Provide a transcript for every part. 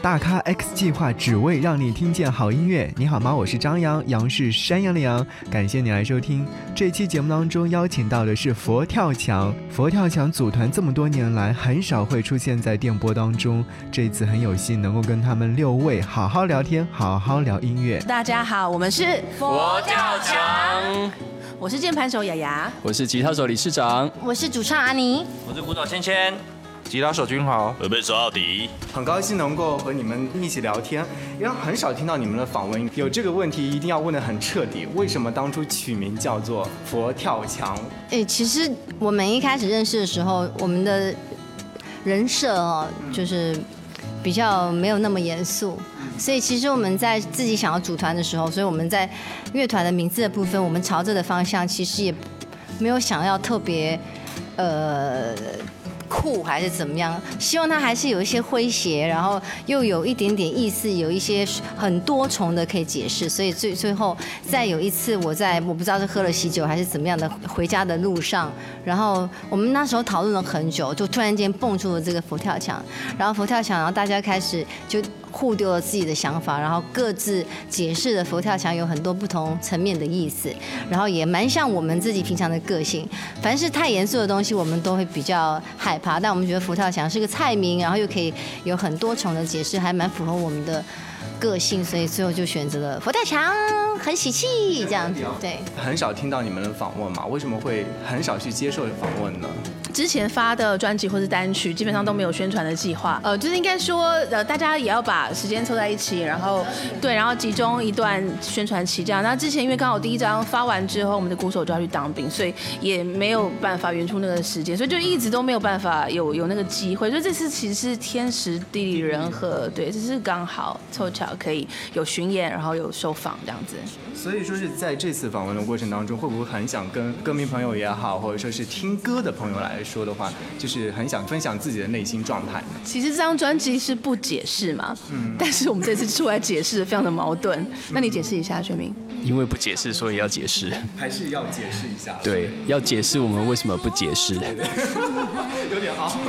大咖 X 计划只为让你听见好音乐。你好吗？我是张扬，杨是山羊的羊。感谢你来收听这期节目当中邀请到的是佛跳墙。佛跳墙组团这么多年来，很少会出现在电波当中。这次很有幸能够跟他们六位好好聊天，好好聊音乐。大家好，我们是佛跳墙。我是键盘手雅雅，我是吉他手李市长，我是主唱阿尼，我是鼓手芊芊。吉他手君豪，贝贝手奥迪，很高兴能够和你们一起聊天，因为很少听到你们的访问。有这个问题一定要问的很彻底，为什么当初取名叫做佛跳墙？哎，其实我们一开始认识的时候，我们的人设哦，就是比较没有那么严肃，所以其实我们在自己想要组团的时候，所以我们在乐团的名字的部分，我们朝着的方向其实也没有想要特别，呃。酷还是怎么样？希望它还是有一些诙谐，然后又有一点点意思，有一些很多重的可以解释。所以最最后再有一次，我在我不知道是喝了喜酒还是怎么样的回家的路上，然后我们那时候讨论了很久，就突然间蹦出了这个佛跳墙，然后佛跳墙，然后大家开始就。互丢了自己的想法，然后各自解释的佛跳墙有很多不同层面的意思，然后也蛮像我们自己平常的个性。凡是太严肃的东西，我们都会比较害怕。但我们觉得佛跳墙是个菜名，然后又可以有很多重的解释，还蛮符合我们的个性，所以最后就选择了佛跳墙，很喜气这样子。对，很少听到你们的访问嘛？为什么会很少去接受访问呢？之前发的专辑或是单曲，基本上都没有宣传的计划。呃，就是应该说，呃，大家也要把时间凑在一起，然后对，然后集中一段宣传期这样。那之前因为刚好第一张发完之后，我们的鼓手就要去当兵，所以也没有办法匀出那个时间，所以就一直都没有办法有有那个机会。所以这次其实是天时地利人和，对，这是刚好凑巧可以有巡演，然后有受访这样子。所以说是在这次访问的过程当中，会不会很想跟歌迷朋友也好，或者说是听歌的朋友来说的话，就是很想分享自己的内心状态？其实这张专辑是不解释嘛，嗯，但是我们这次出来解释非常的矛盾。那你解释一下，全明。因为不解释，所以要解释。还是要解释一下。对，要解释我们为什么不解释。有点好。佛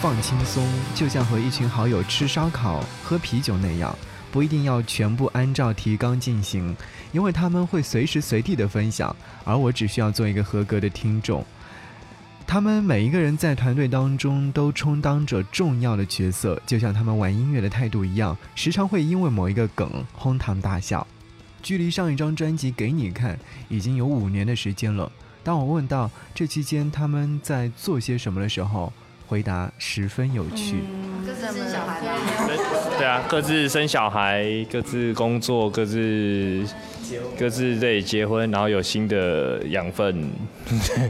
放轻松，就像和一群好友吃烧烤、喝啤酒那样，不一定要全部按照提纲进行，因为他们会随时随地的分享，而我只需要做一个合格的听众。他们每一个人在团队当中都充当着重要的角色，就像他们玩音乐的态度一样，时常会因为某一个梗哄堂大笑。距离上一张专辑给你看，已经有五年的时间了。当我问到这期间他们在做些什么的时候，回答十分有趣。各自生小孩吧。对啊，各自生小孩，各自工作，各自各自对结婚，然后有新的养分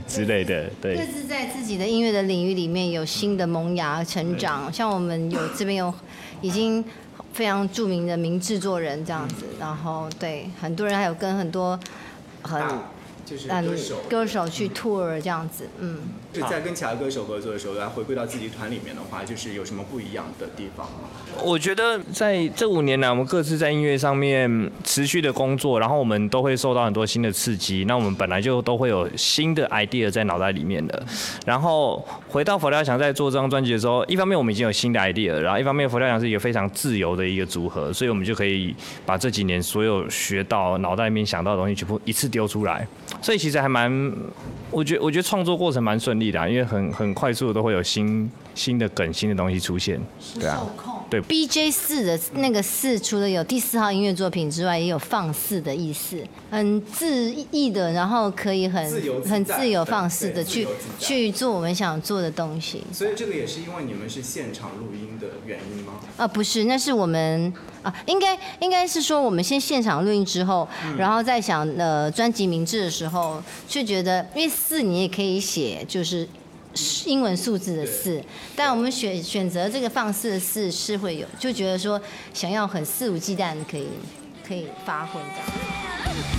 之类的，对各对。自在自己的音乐的领域里面有新的萌芽成长，像我们有这边有已经非常著名的名制作人这样子，然后对很多人还有跟很多很就是嗯歌手去 tour 这样子，嗯。就在跟其他歌手合作的时候，来回归到自己团里面的话，就是有什么不一样的地方吗？我觉得在这五年来，我们各自在音乐上面持续的工作，然后我们都会受到很多新的刺激。那我们本来就都会有新的 idea 在脑袋里面的。然后回到佛跳墙在做这张专辑的时候，一方面我们已经有新的 idea，然后一方面佛跳墙是一个非常自由的一个组合，所以我们就可以把这几年所有学到脑袋里面想到的东西全部一次丢出来。所以其实还蛮，我觉得我觉得创作过程蛮顺利的、啊，因为很很快速的都会有新新的梗、新的东西出现。对啊，对 BJ 四的那个四，除了有第四号音乐作品之外，也有放肆的意思，很恣意的，然后可以很自由自很自由放肆的去去做我们想做的东西。所以这个也是因为你们是现场录音的原因吗？啊，不是，那是我们啊，应该应该是说我们先现场录音之后，然后再想呃专辑名字的时候，就觉得因为四你也可以写就是英文数字的四，但我们选选择这个放肆的四是会有，就觉得说想要很肆无忌惮可以可以发挥这样。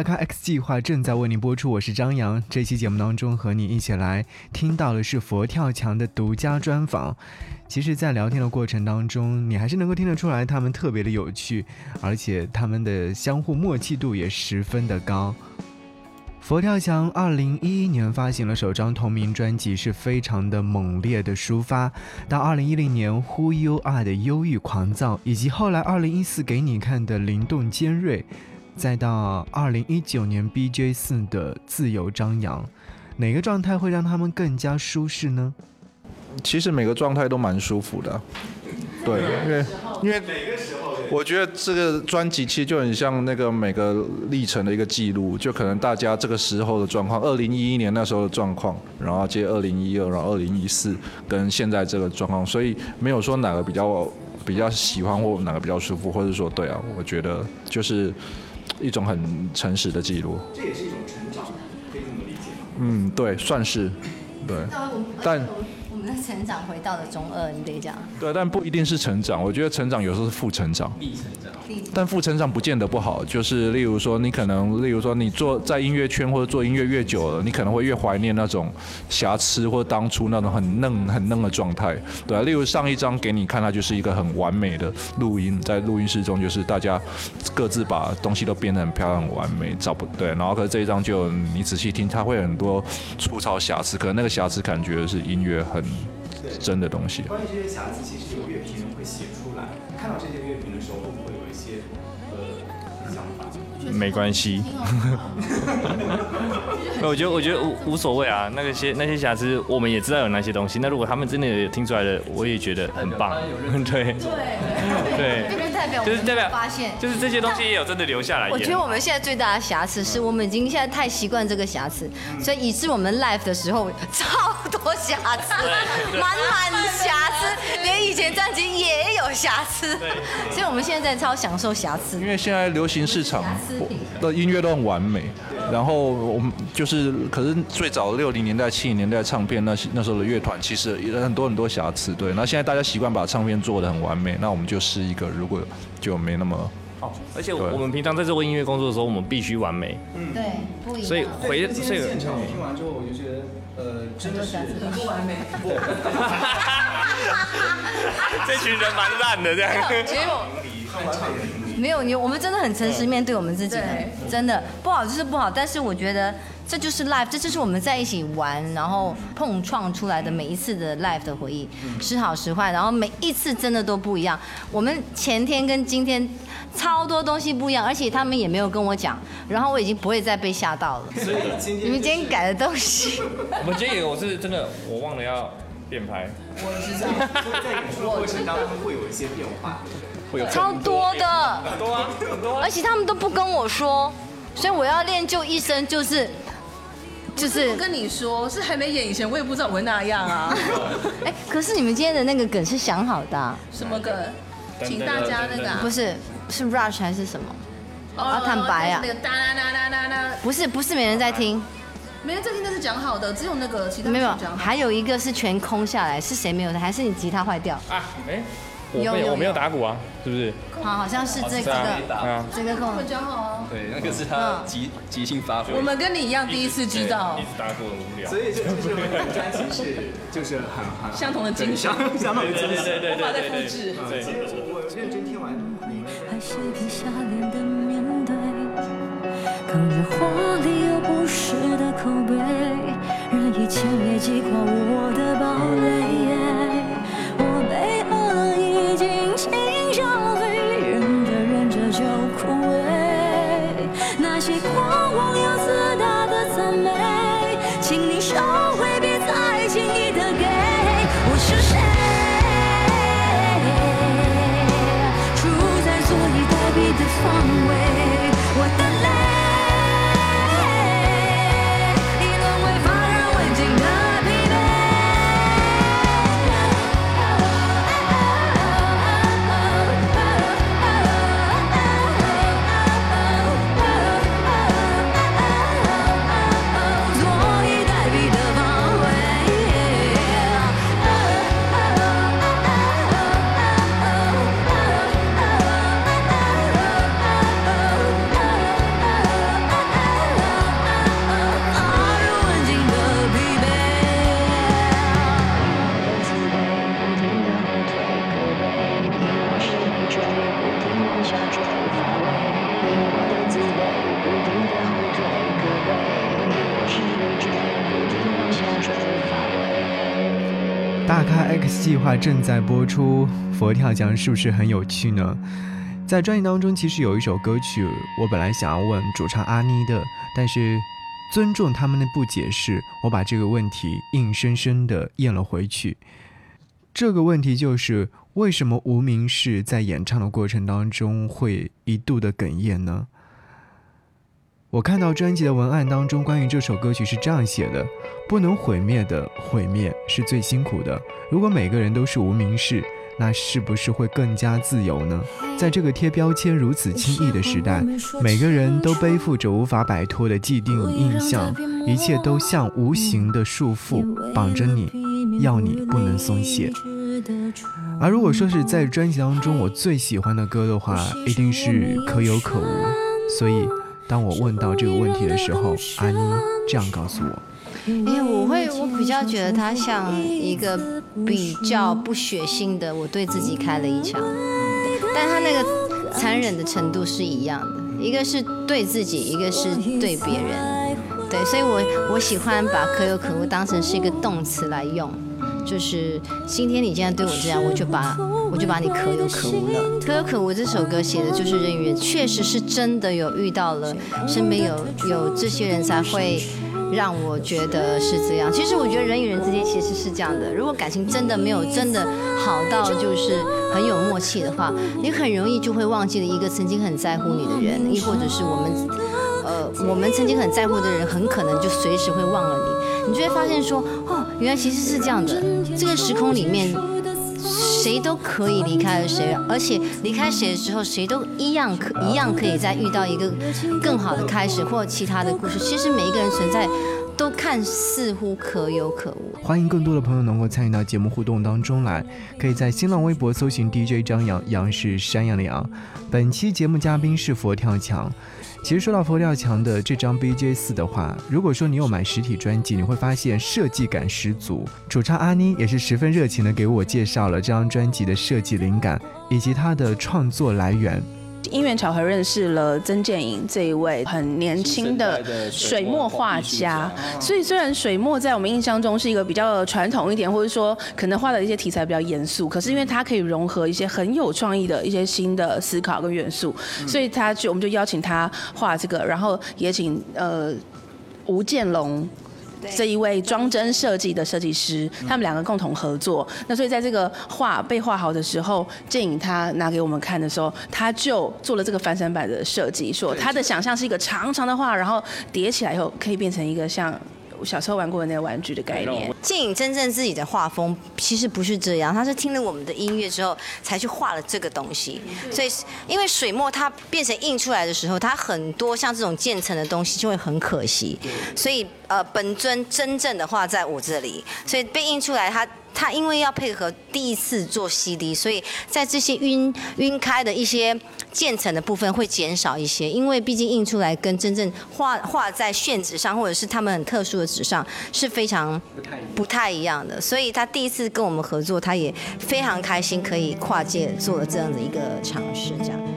大咖 X 计划正在为您播出，我是张扬。这期节目当中和你一起来听到的是佛跳墙的独家专访。其实，在聊天的过程当中，你还是能够听得出来他们特别的有趣，而且他们的相互默契度也十分的高。佛跳墙二零一一年发行了首张同名专辑，是非常的猛烈的抒发。到二零一零年《Who You Are》的忧郁狂躁，以及后来二零一四给你看的灵动尖锐，再到二零一九年 BJ 四的自由张扬，哪个状态会让他们更加舒适呢？其实每个状态都蛮舒服的，对，因为因为我觉得这个专辑其实就很像那个每个历程的一个记录，就可能大家这个时候的状况，二零一一年那时候的状况，然后接二零一二，然后二零一四跟现在这个状况，所以没有说哪个比较比较喜欢或哪个比较舒服，或者说对啊，我觉得就是一种很诚实的记录。这也是一种成长，可以这么理解吗？嗯，对，算是，对，但我们的成长回到了中二，你得讲。对，但不一定是成长。我觉得成长有时候是负成长，但负成长不见得不好。就是例如说，你可能，例如说，你做在音乐圈或者做音乐越久了，你可能会越怀念那种瑕疵或者当初那种很嫩很嫩的状态。对啊，例如上一张给你看，它就是一个很完美的录音，在录音室中就是大家各自把东西都变得很漂亮、很完美，找不对。然后可是这一张就你仔细听，它会很多粗糙瑕疵，可能那个瑕疵感觉是音乐很真的东西。关于这些瑕疵，其实有乐评人会写出来。看到这些乐评的时候，会不会有一些呃想法？没关系。我觉得我觉得无无所谓啊，那个些那些瑕疵，我们也知道有那些东西。那如果他们真的有听出来的，我也觉得很棒。对对并不代表就是代表发现，就是这些东西也有真的留下来。我觉得我们现在最大的瑕疵是我们已经现在太习惯这个瑕疵，所以以致我们 live 的时候超多瑕疵，满满的瑕疵，连以前专辑也有瑕疵，所以我们现在超享受瑕疵。因。为现在流行市场的音乐都很完美，然后我们就是，可是最早六零年代、七零年代唱片那些那时候的乐团，其实也很多很多瑕疵。对，那现在大家习惯把唱片做的很完美，那我们就是一个如果就没那么哦，而且我们平常在做音乐工作的时候，我们必须完美，嗯对，不一样。所以回今所以现场听完之后，我就觉得呃，真的是很不完美。这群人蛮烂的这样。其实我没有你，我们真的很诚实面对我们自己，真的。不好就是不好，但是我觉得这就是 life，这就是我们在一起玩，然后碰撞出来的每一次的 life 的回忆，时好时坏，然后每一次真的都不一样。我们前天跟今天超多东西不一样，而且他们也没有跟我讲，然后我已经不会再被吓到了。所以今天你们今天改的东西，我们今天有我是真的，我忘了要变拍。我知道，在演出的过程当中会有一些变化。超多的。很多啊，很多啊。而且他们都不跟我说，所以我要练就一生就是就是我跟你说，是还没演以前，我也不知道我会那样啊。哎，可是你们今天的那个梗是想好的啊、什么梗？请大家那个啊不是是 rush 还是什么？哦要坦白啊那个哒啦啦啦啦啦，不是不是没人在听，没人在听那是讲好的，只有那个其他没有，讲。还有一个是全空下来，是谁没有的？还是你吉他坏掉？啊，哎，我有有没有我没有有打鼓啊，是不是？好，好像是这个啊。这个空我。们讲好啊。对，那个是他即即兴发挥。我们跟你一样，第一次知道一直打鼓很无聊。所以这就是我们专辑是就是很很相同的精神，相同的精神。对对无法再复制。我认真听完你们的。还是低下脸的面对，抗日华丽又不实的口碑，任意千也击垮我的堡垒。X 计划正在播出，佛跳墙是不是很有趣呢？在专辑当中，其实有一首歌曲，我本来想要问主唱阿妮的，但是尊重他们的不解释，我把这个问题硬生生的咽了回去。这个问题就是为什么无名氏在演唱的过程当中会一度的哽咽呢？我看到专辑的文案当中，关于这首歌曲是这样写的：不能毁灭的毁灭是最辛苦的。如果每个人都是无名氏，那是不是会更加自由呢？在这个贴标签如此轻易的时代，每个人都背负着无法摆脱的既定印象，一切都像无形的束缚绑着你。要你不能松懈。而如果说是在专辑当中我最喜欢的歌的话，一定是可有可无。所以当我问到这个问题的时候，阿妮这样告诉我。因为我会，我比较觉得它像一个比较不血腥的，我对自己开了一枪，但他那个残忍的程度是一样的，一个是对自己，一个是对别人，对，所以我我喜欢把可有可无当成是一个动词来用，就是今天你既然对我这样，我就把我就把你可有可无了。可有可无这首歌写的就是人与人，确实是真的有遇到了，身边有有这些人才会。让我觉得是这样。其实我觉得人与人之间其实是这样的。如果感情真的没有真的好到就是很有默契的话，你很容易就会忘记了一个曾经很在乎你的人，亦或者是我们，呃，我们曾经很在乎的人，很可能就随时会忘了你。你就会发现说，哦，原来其实是这样的。这个时空里面，谁都可以离开了谁，而且离开谁的时候，谁都一样可一样可以再遇到一个更好的开始或其他的故事。其实每一个人存在。都看似乎可有可无。欢迎更多的朋友能够参与到节目互动当中来，可以在新浪微博搜寻 DJ 张扬，杨是山羊的羊。本期节目嘉宾是佛跳墙。其实说到佛跳墙的这张 BJ 四的话，如果说你有买实体专辑，你会发现设计感十足。主唱阿妮也是十分热情的给我介绍了这张专辑的设计灵感以及它的创作来源。因缘巧合认识了曾建颖这一位很年轻的水墨画家，所以虽然水墨在我们印象中是一个比较传统一点，或者说可能画的一些题材比较严肃，可是因为它可以融合一些很有创意的一些新的思考跟元素，所以他就我们就邀请他画这个，然后也请呃吴建龙。这一位装帧设计的设计师，他们两个共同合作。那所以在这个画被画好的时候，建颖他拿给我们看的时候，他就做了这个翻身版的设计，说他的想象是一个长长的画，然后叠起来以后可以变成一个像。小时候玩过的那个玩具的概念。静影真正自己的画风其实不是这样，他是听了我们的音乐之后才去画了这个东西。所以，因为水墨它变成印出来的时候，它很多像这种渐层的东西就会很可惜。所以，呃，本尊真正的画在我这里，所以被印出来他。他因为要配合第一次做 CD，所以在这些晕晕开的一些渐层的部分会减少一些，因为毕竟印出来跟真正画画在宣纸上或者是他们很特殊的纸上是非常不太一样的，所以他第一次跟我们合作，他也非常开心可以跨界做了这样的一个尝试，这样。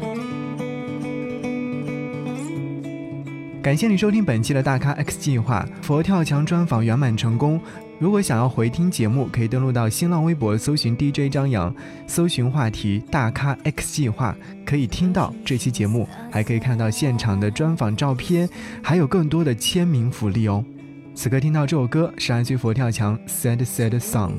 感谢你收听本期的大咖 X 计划，佛跳墙专访圆满成功。如果想要回听节目，可以登录到新浪微博搜寻 DJ 张扬，搜寻话题“大咖 X 计划”，可以听到这期节目，还可以看到现场的专访照片，还有更多的签名福利哦。此刻听到这首歌是来自佛跳墙《Sad Sad Song》。